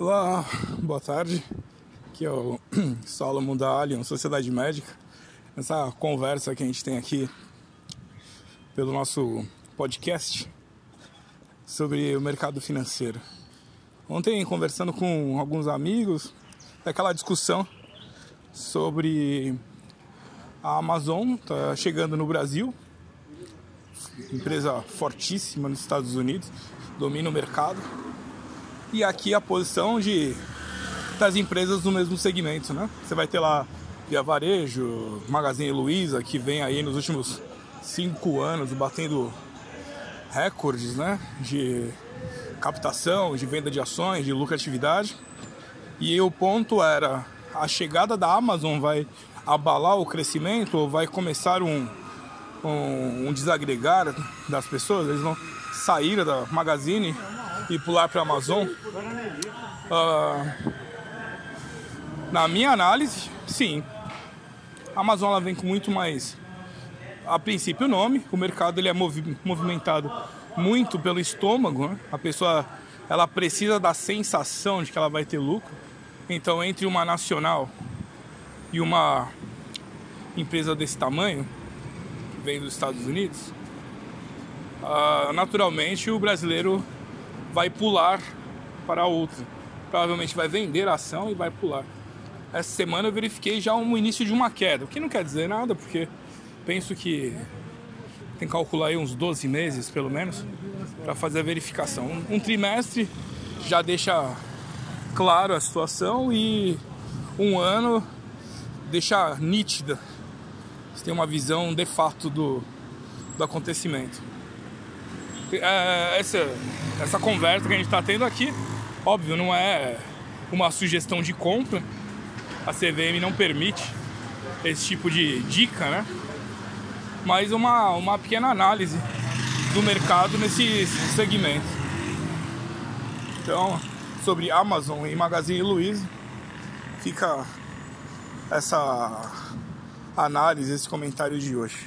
Olá, boa tarde. Aqui é o Solomon da Allion Sociedade Médica. Essa conversa que a gente tem aqui pelo nosso podcast sobre o mercado financeiro. Ontem, conversando com alguns amigos, aquela discussão sobre a Amazon tá chegando no Brasil, empresa fortíssima nos Estados Unidos, domina o mercado e aqui a posição de das empresas do mesmo segmento, né? Você vai ter lá Via Varejo, Magazine Luiza, que vem aí nos últimos cinco anos batendo recordes, né? De captação, de venda de ações, de lucratividade. E o ponto era a chegada da Amazon vai abalar o crescimento ou vai começar um, um, um desagregar das pessoas? Eles vão sair da Magazine e pular para a Amazon? Uh, na minha análise, sim. A Amazon ela vem com muito mais, a princípio, o nome. O mercado ele é movi movimentado muito pelo estômago. Né? A pessoa ela precisa da sensação de que ela vai ter lucro. Então, entre uma nacional e uma empresa desse tamanho, que vem dos Estados Unidos, uh, naturalmente o brasileiro vai pular para outra. Provavelmente vai vender a ação e vai pular. Essa semana eu verifiquei já um início de uma queda, o que não quer dizer nada, porque penso que tem que calcular aí uns 12 meses, pelo menos, para fazer a verificação. Um, um trimestre já deixa claro a situação e um ano deixa nítida. Você tem uma visão de fato do, do acontecimento. É, essa, essa conversa que a gente está tendo aqui, óbvio, não é uma sugestão de compra. A CVM não permite esse tipo de dica, né? Mas uma, uma pequena análise do mercado nesse segmento. Então, sobre Amazon e Magazine Luiza, fica essa análise, esse comentário de hoje.